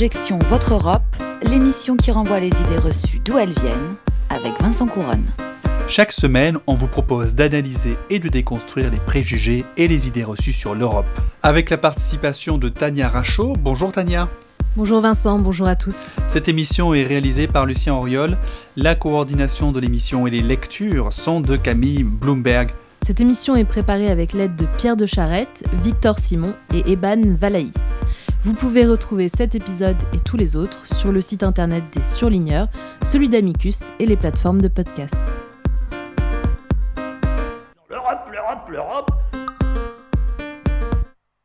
Objection Votre Europe, l'émission qui renvoie les idées reçues d'où elles viennent, avec Vincent Couronne. Chaque semaine, on vous propose d'analyser et de déconstruire les préjugés et les idées reçues sur l'Europe. Avec la participation de Tania Rachaud. Bonjour Tania. Bonjour Vincent, bonjour à tous. Cette émission est réalisée par Lucien Auriol. La coordination de l'émission et les lectures sont de Camille Bloomberg. Cette émission est préparée avec l'aide de Pierre de Charette, Victor Simon et Eban Valaïs. Vous pouvez retrouver cet épisode et tous les autres sur le site internet des surligneurs, celui d'Amicus et les plateformes de podcast. L'Europe, l'Europe, l'Europe.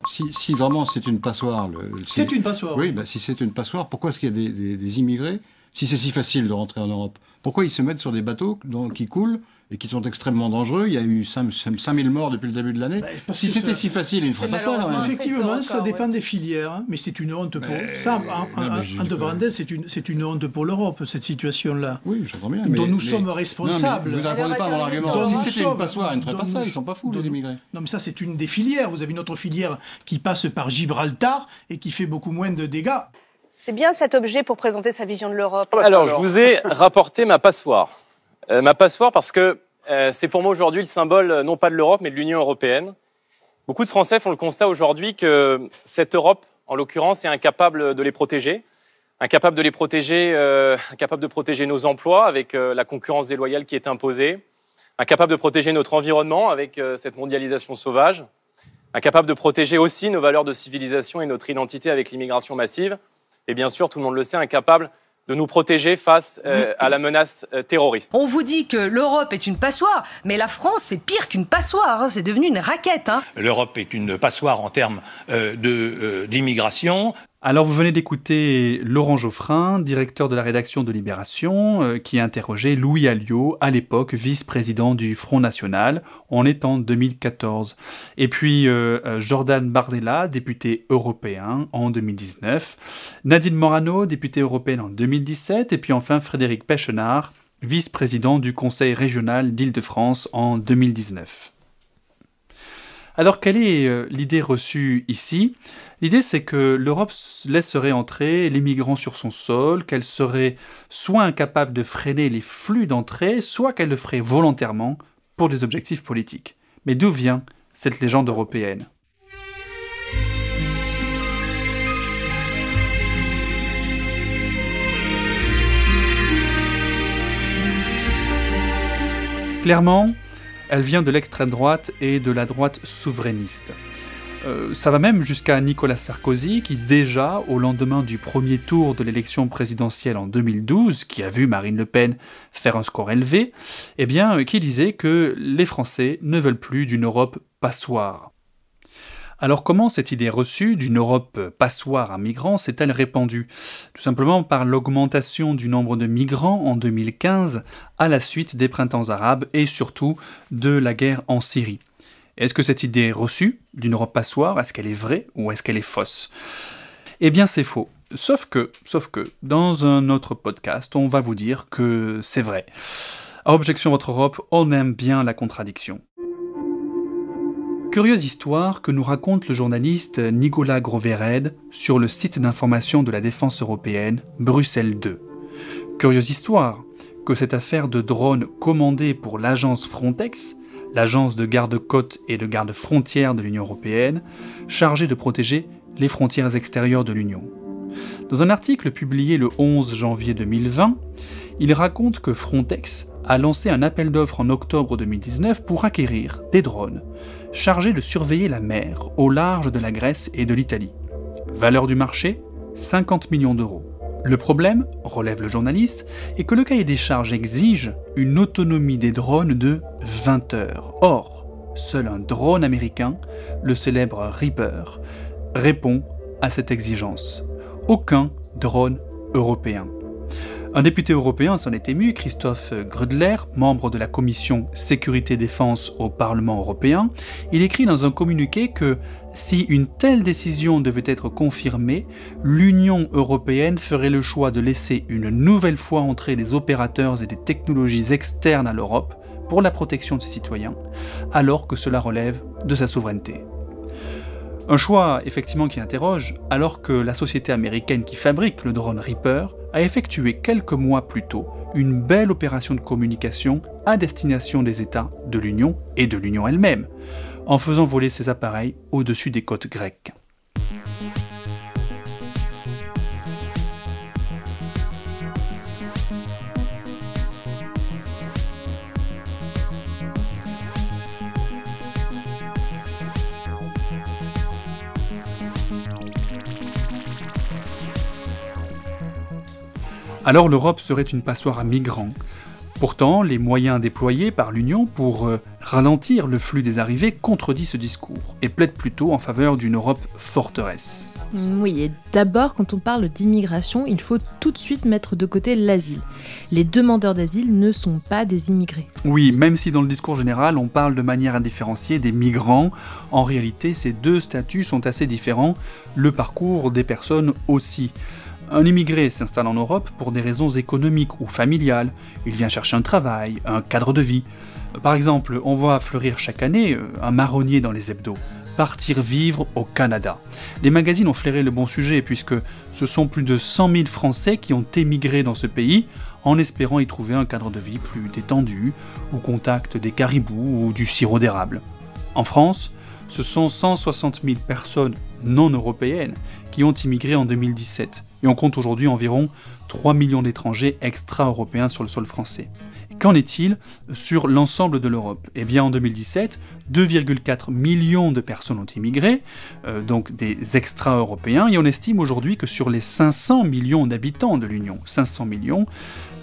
Si, si vraiment c'est une passoire. le- C'est une passoire. Oui, bah, si c'est une passoire, pourquoi est-ce qu'il y a des, des- des immigrés Si c'est si facile de rentrer en Europe, pourquoi ils se mettent sur des bateaux dans- qui coulent et qui sont extrêmement dangereux Il y a eu 5 5000 morts depuis le début de l'année. Bah, si c'était ça- si facile, ils ne feraient pas ça. Effectivement, ça dépend des filières, hein, mais c'est une honte pour Mais- ça. En, non, en- parenthèses, c'est une, c'est une honte pour l'Europe cette situation-là. Oui, j'entends bien. Dont mais- nous mais- sommes responsables. vous ne répondez pas à mon argument. Si Dont nous c'était une passoire, ils ne feraient pas dont ça. nous- Ils sont pas fous, dont les nous- immigrés. Non, mais ça, c'est une des filières. Vous avez une autre filière qui passe par Gibraltar et qui fait beaucoup moins de dégâts. C'est bien cet objet pour présenter sa vision de l'Europe. Alors, je vous ai rapporté ma passoire. Euh, ma passoire parce que euh, c'est pour moi aujourd'hui le symbole euh, non pas de l'Europe mais de l'Union européenne. Beaucoup de Français font le constat aujourd'hui que cette Europe, en l'occurrence, est incapable de les protéger, incapable de les protéger, incapable de protéger nos emplois avec la concurrence déloyale qui est imposée, incapable de protéger notre environnement avec cette mondialisation sauvage, incapable de protéger aussi nos valeurs de civilisation et notre identité avec l'immigration massive, et bien sûr, tout le monde le sait, incapable de nous protéger face euh, à la menace euh, terroriste. On vous dit que l'Europe est une passoire, mais la France, c'est pire qu'une passoire. hein, C'est devenu une raquette. hein. L'Europe est une passoire en termes euh, de, euh, d'immigration. Alors vous venez d'écouter Laurent Geoffrin, directeur de la rédaction de Libération, euh, qui a interrogé Louis Alliot, à l'époque vice-président du Front National, on est en 2014. Et puis euh, euh, Jordan Bardella, député européen en 2019, Nadine Morano, députée européenne en 2017, et puis enfin Frédéric Pechenard, vice-président du Conseil régional d'Île-de-France en 2019. Alors quelle est euh, l'idée reçue ici? L'idée c'est que l'Europe laisserait entrer les migrants sur son sol, qu'elle serait soit incapable de freiner les flux d'entrée, soit qu'elle le ferait volontairement pour des objectifs politiques. Mais d'où vient cette légende européenne? Clairement, elle vient de l'extrême droite et de la droite souverainiste. Euh, ça va même jusqu'à Nicolas Sarkozy, qui déjà, au lendemain du premier tour de l'élection présidentielle en 2012, qui a vu Marine Le Pen faire un score élevé, eh bien, qui disait que les Français ne veulent plus d'une Europe passoire. Alors comment cette idée reçue d'une Europe passoire à migrants s'est-elle répandue? Tout simplement par l'augmentation du nombre de migrants en 2015 à la suite des printemps arabes et surtout de la guerre en Syrie. Est-ce que cette idée reçue d'une Europe passoire, est-ce qu'elle est vraie ou est-ce qu'elle est fausse? Eh bien c'est faux. Sauf que, sauf que, dans un autre podcast, on va vous dire que c'est vrai. À Objection Votre Europe, on aime bien la contradiction. Curieuse histoire que nous raconte le journaliste Nicolas Grovered sur le site d'information de la défense européenne, Bruxelles 2. Curieuse histoire que cette affaire de drone commandée pour l'agence Frontex, l'agence de garde-côte et de garde-frontière de l'Union européenne, chargée de protéger les frontières extérieures de l'Union. Dans un article publié le 11 janvier 2020, il raconte que Frontex a lancé un appel d'offres en octobre 2019 pour acquérir des drones chargés de surveiller la mer au large de la Grèce et de l'Italie. Valeur du marché 50 millions d'euros. Le problème, relève le journaliste, est que le cahier des charges exige une autonomie des drones de 20 heures. Or, seul un drone américain, le célèbre Reaper, répond à cette exigence. Aucun drone européen. Un député européen s'en est ému, Christophe Grudler, membre de la commission Sécurité-Défense au Parlement européen. Il écrit dans un communiqué que si une telle décision devait être confirmée, l'Union européenne ferait le choix de laisser une nouvelle fois entrer des opérateurs et des technologies externes à l'Europe pour la protection de ses citoyens, alors que cela relève de sa souveraineté. Un choix effectivement qui interroge, alors que la société américaine qui fabrique le drone Reaper a effectué quelques mois plus tôt une belle opération de communication à destination des États de l'Union et de l'Union elle-même, en faisant voler ces appareils au-dessus des côtes grecques. Alors l'Europe serait une passoire à migrants. Pourtant, les moyens déployés par l'Union pour euh, ralentir le flux des arrivées contredit ce discours et plaide plutôt en faveur d'une Europe forteresse. Oui, et d'abord, quand on parle d'immigration, il faut tout de suite mettre de côté l'asile. Les demandeurs d'asile ne sont pas des immigrés. Oui, même si dans le discours général on parle de manière indifférenciée des migrants, en réalité ces deux statuts sont assez différents, le parcours des personnes aussi. Un immigré s'installe en Europe pour des raisons économiques ou familiales. Il vient chercher un travail, un cadre de vie. Par exemple, on voit fleurir chaque année euh, un marronnier dans les hebdos. Partir vivre au Canada. Les magazines ont flairé le bon sujet puisque ce sont plus de 100 000 Français qui ont émigré dans ce pays en espérant y trouver un cadre de vie plus détendu, au contact des caribous ou du sirop d'érable. En France, ce sont 160 000 personnes non européennes qui ont immigré en 2017 et on compte aujourd'hui environ 3 millions d'étrangers extra-européens sur le sol français. Qu'en est-il sur l'ensemble de l'Europe? Eh bien en 2017, 2,4 millions de personnes ont immigré, euh, donc des extra-européens, et on estime aujourd'hui que sur les 500 millions d'habitants de l'Union, 500 millions,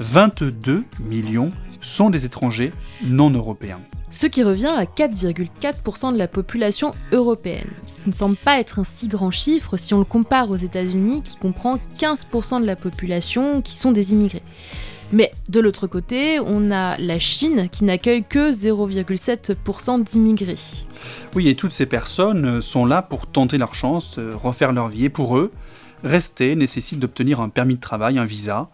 22 millions sont des étrangers non européens. Ce qui revient à 4,4% de la population européenne, ce qui ne semble pas être un si grand chiffre si on le compare aux États-Unis qui comprend 15% de la population qui sont des immigrés. Mais de l'autre côté, on a la Chine qui n'accueille que 0,7% d'immigrés. Oui, et toutes ces personnes sont là pour tenter leur chance, euh, refaire leur vie. Et pour eux, rester nécessite d'obtenir un permis de travail, un visa.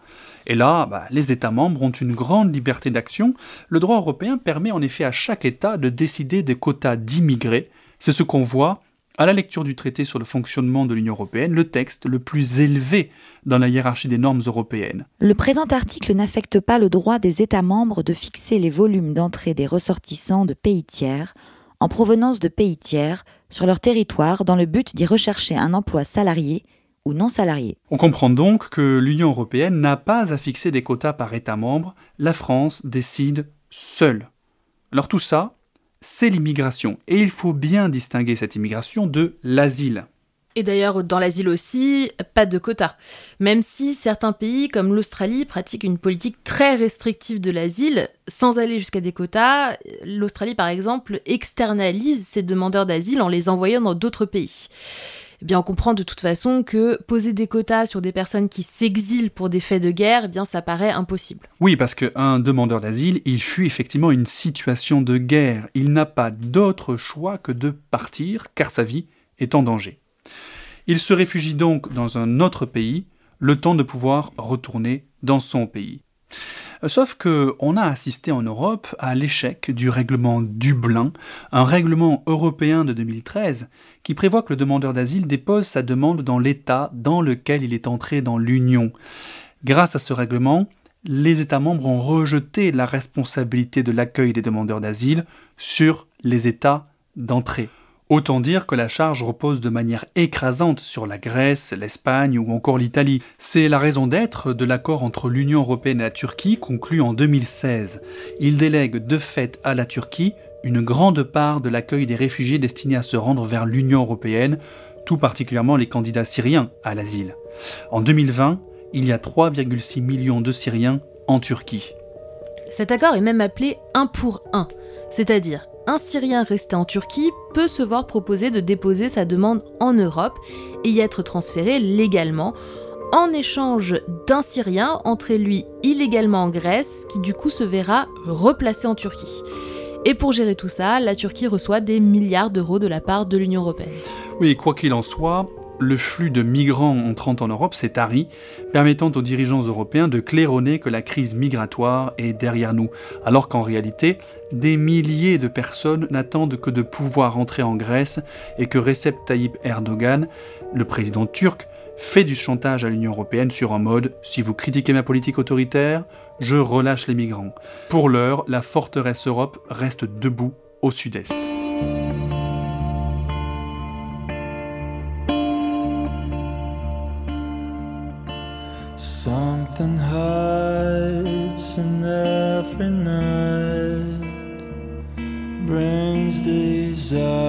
Et là, bah, les États membres ont une grande liberté d'action. Le droit européen permet en effet à chaque État de décider des quotas d'immigrés. C'est ce qu'on voit à la lecture du traité sur le fonctionnement de l'Union européenne, le texte le plus élevé dans la hiérarchie des normes européennes. Le présent article n'affecte pas le droit des États membres de fixer les volumes d'entrée des ressortissants de pays tiers en provenance de pays tiers sur leur territoire dans le but d'y rechercher un emploi salarié non salariés. On comprend donc que l'Union européenne n'a pas à fixer des quotas par État membre, la France décide seule. Alors tout ça, c'est l'immigration, et il faut bien distinguer cette immigration de l'asile. Et d'ailleurs, dans l'asile aussi, pas de quotas. Même si certains pays, comme l'Australie, pratiquent une politique très restrictive de l'asile, sans aller jusqu'à des quotas, l'Australie, par exemple, externalise ses demandeurs d'asile en les envoyant dans d'autres pays. Eh on comprend de toute façon que poser des quotas sur des personnes qui s'exilent pour des faits de guerre, eh bien ça paraît impossible. Oui, parce qu'un demandeur d'asile, il fuit effectivement une situation de guerre. Il n'a pas d'autre choix que de partir, car sa vie est en danger. Il se réfugie donc dans un autre pays, le temps de pouvoir retourner dans son pays. Sauf que on a assisté en Europe à l'échec du règlement Dublin, un règlement européen de 2013 qui prévoit que le demandeur d'asile dépose sa demande dans l'État dans lequel il est entré dans l'Union. Grâce à ce règlement, les États membres ont rejeté la responsabilité de l'accueil des demandeurs d'asile sur les États d'entrée. Autant dire que la charge repose de manière écrasante sur la Grèce, l'Espagne ou encore l'Italie. C'est la raison d'être de l'accord entre l'Union européenne et la Turquie conclu en 2016. Il délègue de fait à la Turquie une grande part de l'accueil des réfugiés destinés à se rendre vers l'Union européenne, tout particulièrement les candidats syriens à l'asile. En 2020, il y a 3,6 millions de Syriens en Turquie. Cet accord est même appelé un pour un, c'est-à-dire un Syrien resté en Turquie peut se voir proposer de déposer sa demande en Europe et y être transféré légalement en échange d'un Syrien entré lui illégalement en Grèce qui du coup se verra replacé en Turquie. Et pour gérer tout ça, la Turquie reçoit des milliards d'euros de la part de l'Union européenne. Oui, quoi qu'il en soit, le flux de migrants entrant en Europe s'est tari, permettant aux dirigeants européens de claironner que la crise migratoire est derrière nous, alors qu'en réalité, des milliers de personnes n'attendent que de pouvoir entrer en Grèce et que Recep Tayyip Erdogan, le président turc, fait du chantage à l'Union européenne sur un mode si vous critiquez ma politique autoritaire, je relâche les migrants. Pour l'heure, la forteresse Europe reste debout au sud-est. Something hides in every night brings desire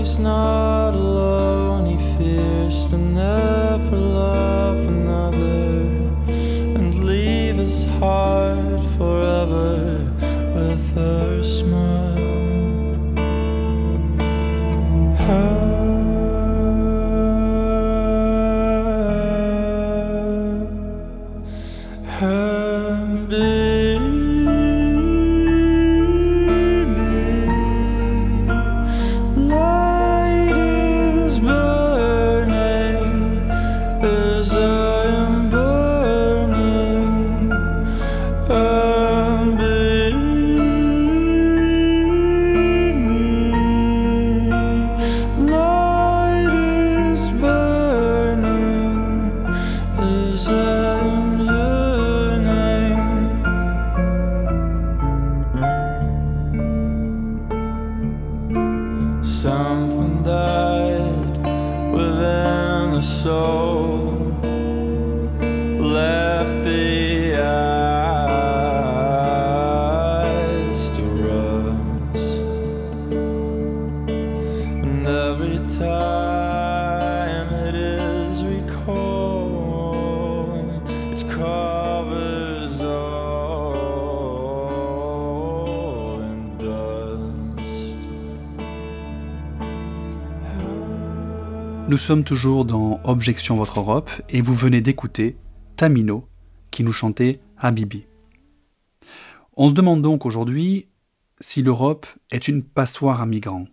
he's not alone, he fears to never love another and leave his heart forever with her every time it is recalled, it covers all dust. Nous sommes toujours dans Objection Votre Europe et vous venez d'écouter Tamino qui nous chantait Habibi. On se demande donc aujourd'hui si l'Europe est une passoire à migrants.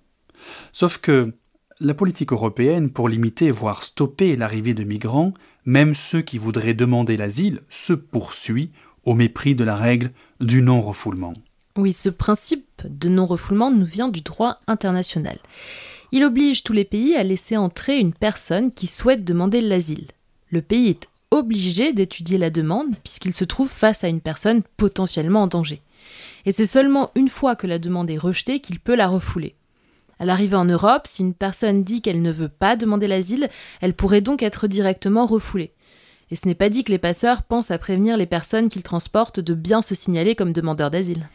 Sauf que la politique européenne, pour limiter voire stopper l'arrivée de migrants, même ceux qui voudraient demander l'asile, se poursuit au mépris de la règle du non-refoulement. Oui, ce principe de non-refoulement nous vient du droit international. Il oblige tous les pays à laisser entrer une personne qui souhaite demander l'asile. Le pays est obligé d'étudier la demande puisqu'il se trouve face à une personne potentiellement en danger. Et c'est seulement une fois que la demande est rejetée qu'il peut la refouler. À l'arrivée en Europe, si une personne dit qu'elle ne veut pas demander l'asile, elle pourrait donc être directement refoulée. Et ce n'est pas dit que les passeurs pensent à prévenir les personnes qu'ils transportent de bien se signaler comme demandeurs d'asile.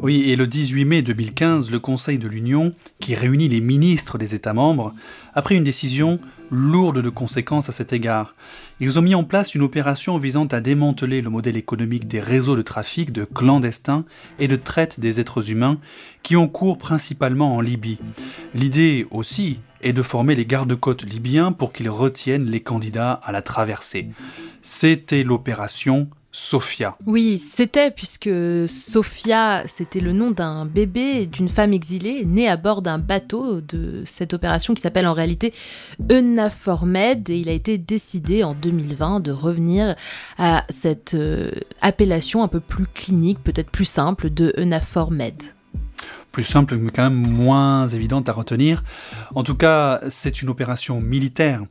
Oui, et le 18 mai 2015, le Conseil de l'Union, qui réunit les ministres des États membres, a pris une décision lourde de conséquences à cet égard. Ils ont mis en place une opération visant à démanteler le modèle économique des réseaux de trafic de clandestins et de traite des êtres humains qui ont cours principalement en Libye. L'idée aussi est de former les gardes-côtes libyens pour qu'ils retiennent les candidats à la traversée. C'était l'opération Sophia. Oui, c'était puisque Sophia, c'était le nom d'un bébé et d'une femme exilée née à bord d'un bateau de cette opération qui s'appelle en réalité Eunaformed et il a été décidé en 2020 de revenir à cette euh, appellation un peu plus clinique, peut-être plus simple de Eunaformed plus simple, mais quand même moins évidente à retenir. En tout cas, c'est une opération militaire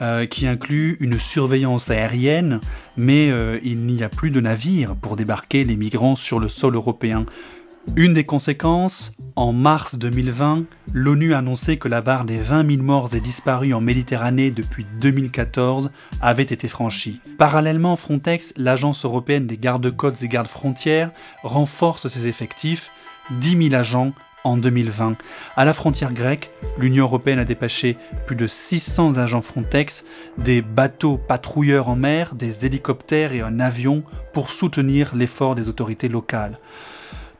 euh, qui inclut une surveillance aérienne, mais euh, il n'y a plus de navires pour débarquer les migrants sur le sol européen. Une des conséquences, en mars 2020, l'ONU a annoncé que la barre des 20 000 morts et disparus en Méditerranée depuis 2014 avait été franchie. Parallèlement, Frontex, l'agence européenne des gardes-côtes et gardes-frontières, renforce ses effectifs, 10 000 agents en 2020. À la frontière grecque, l'Union européenne a dépêché plus de 600 agents Frontex, des bateaux patrouilleurs en mer, des hélicoptères et un avion pour soutenir l'effort des autorités locales.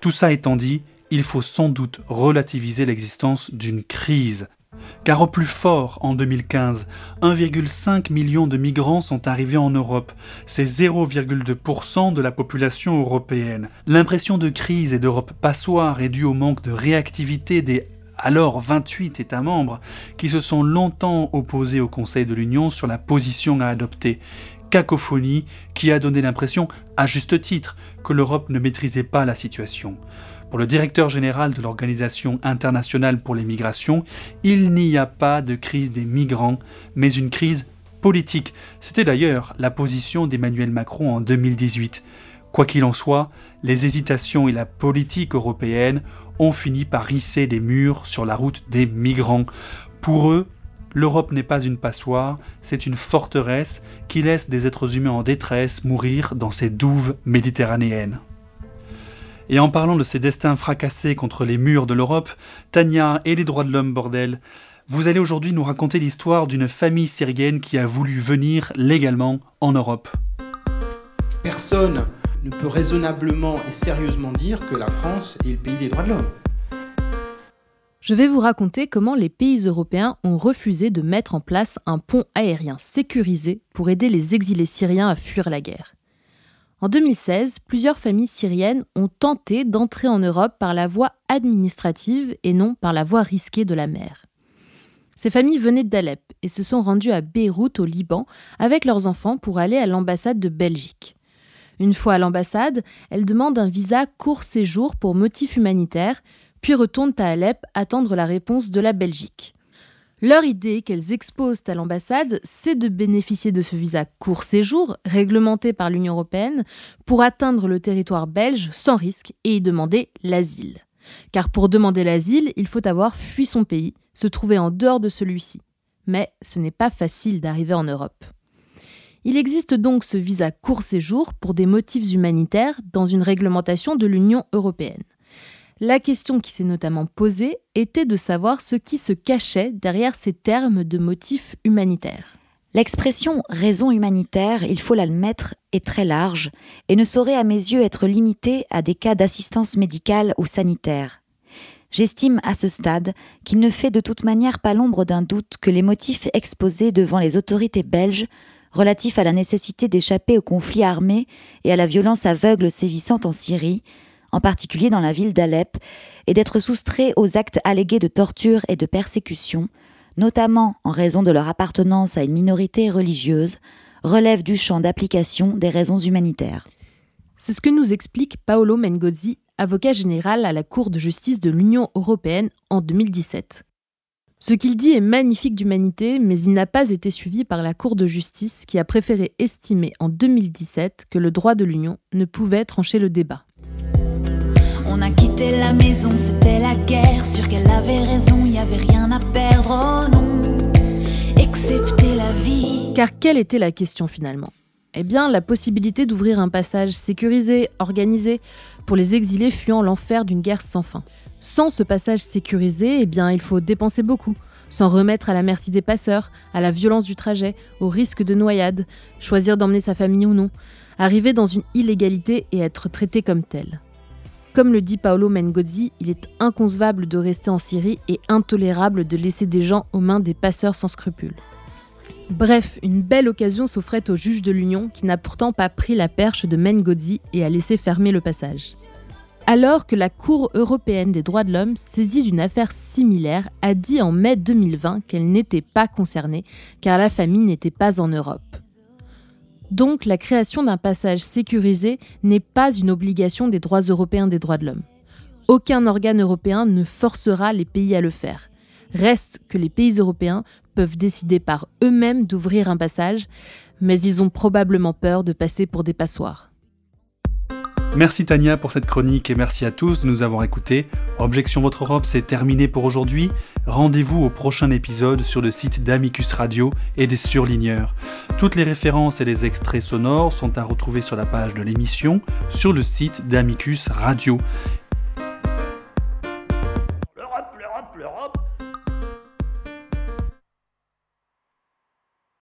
Tout ça étant dit, il faut sans doute relativiser l'existence d'une crise. Car au plus fort, en 2015, 1,5 million de migrants sont arrivés en Europe. C'est 0,2% de la population européenne. L'impression de crise et d'Europe passoire est due au manque de réactivité des alors 28 États membres qui se sont longtemps opposés au Conseil de l'Union sur la position à adopter. Cacophonie qui a donné l'impression, à juste titre, que l'Europe ne maîtrisait pas la situation. Pour le directeur général de l'Organisation internationale pour les migrations, il n'y a pas de crise des migrants, mais une crise politique. C'était d'ailleurs la position d'Emmanuel Macron en 2018. Quoi qu'il en soit, les hésitations et la politique européenne ont fini par hisser des murs sur la route des migrants. Pour eux, l'Europe n'est pas une passoire, c'est une forteresse qui laisse des êtres humains en détresse mourir dans ses douves méditerranéennes. Et en parlant de ces destins fracassés contre les murs de l'Europe, Tania et les droits de l'homme, bordel, vous allez aujourd'hui nous raconter l'histoire d'une famille syrienne qui a voulu venir légalement en Europe. Personne ne peut raisonnablement et sérieusement dire que la France est le pays des droits de l'homme. Je vais vous raconter comment les pays européens ont refusé de mettre en place un pont aérien sécurisé pour aider les exilés syriens à fuir la guerre. En 2016, plusieurs familles syriennes ont tenté d'entrer en Europe par la voie administrative et non par la voie risquée de la mer. Ces familles venaient d'Alep et se sont rendues à Beyrouth au Liban avec leurs enfants pour aller à l'ambassade de Belgique. Une fois à l'ambassade, elles demandent un visa court séjour pour motif humanitaire, puis retournent à Alep attendre la réponse de la Belgique. Leur idée qu'elles exposent à l'ambassade, c'est de bénéficier de ce visa court séjour, réglementé par l'Union européenne, pour atteindre le territoire belge sans risque et y demander l'asile. Car pour demander l'asile, il faut avoir fui son pays, se trouver en dehors de celui-ci. Mais ce n'est pas facile d'arriver en Europe. Il existe donc ce visa court séjour pour des motifs humanitaires dans une réglementation de l'Union européenne. La question qui s'est notamment posée était de savoir ce qui se cachait derrière ces termes de motifs humanitaires. L'expression raison humanitaire, il faut l'admettre, est très large et ne saurait à mes yeux être limitée à des cas d'assistance médicale ou sanitaire. J'estime à ce stade qu'il ne fait de toute manière pas l'ombre d'un doute que les motifs exposés devant les autorités belges relatifs à la nécessité d'échapper au conflit armé et à la violence aveugle sévissant en Syrie en particulier dans la ville d'Alep, et d'être soustraits aux actes allégués de torture et de persécution, notamment en raison de leur appartenance à une minorité religieuse, relève du champ d'application des raisons humanitaires. C'est ce que nous explique Paolo Mengozzi, avocat général à la Cour de justice de l'Union européenne en 2017. Ce qu'il dit est magnifique d'humanité, mais il n'a pas été suivi par la Cour de justice qui a préféré estimer en 2017 que le droit de l'Union ne pouvait trancher le débat. On a quitté la maison, c'était la guerre. Sûr qu'elle avait raison, y avait rien à perdre, oh non, excepté la vie. Car quelle était la question finalement? Eh bien, la possibilité d'ouvrir un passage sécurisé, organisé, pour les exilés fuyant l'enfer d'une guerre sans fin. Sans ce passage sécurisé, eh bien, il faut dépenser beaucoup, s'en remettre à la merci des passeurs, à la violence du trajet, au risque de noyade, choisir d'emmener sa famille ou non, arriver dans une illégalité et être traité comme tel. Comme le dit Paolo Mengozzi, il est inconcevable de rester en Syrie et intolérable de laisser des gens aux mains des passeurs sans scrupules. Bref, une belle occasion s'offrait au juge de l'Union qui n'a pourtant pas pris la perche de Mengozzi et a laissé fermer le passage. Alors que la Cour européenne des droits de l'homme, saisie d'une affaire similaire, a dit en mai 2020 qu'elle n'était pas concernée car la famille n'était pas en Europe. Donc la création d'un passage sécurisé n'est pas une obligation des droits européens des droits de l'homme. Aucun organe européen ne forcera les pays à le faire. Reste que les pays européens peuvent décider par eux-mêmes d'ouvrir un passage, mais ils ont probablement peur de passer pour des passoires. Merci Tania pour cette chronique et merci à tous de nous avoir écoutés. Objection Votre Europe, c'est terminé pour aujourd'hui. Rendez-vous au prochain épisode sur le site d'Amicus Radio et des surligneurs. Toutes les références et les extraits sonores sont à retrouver sur la page de l'émission sur le site d'Amicus Radio.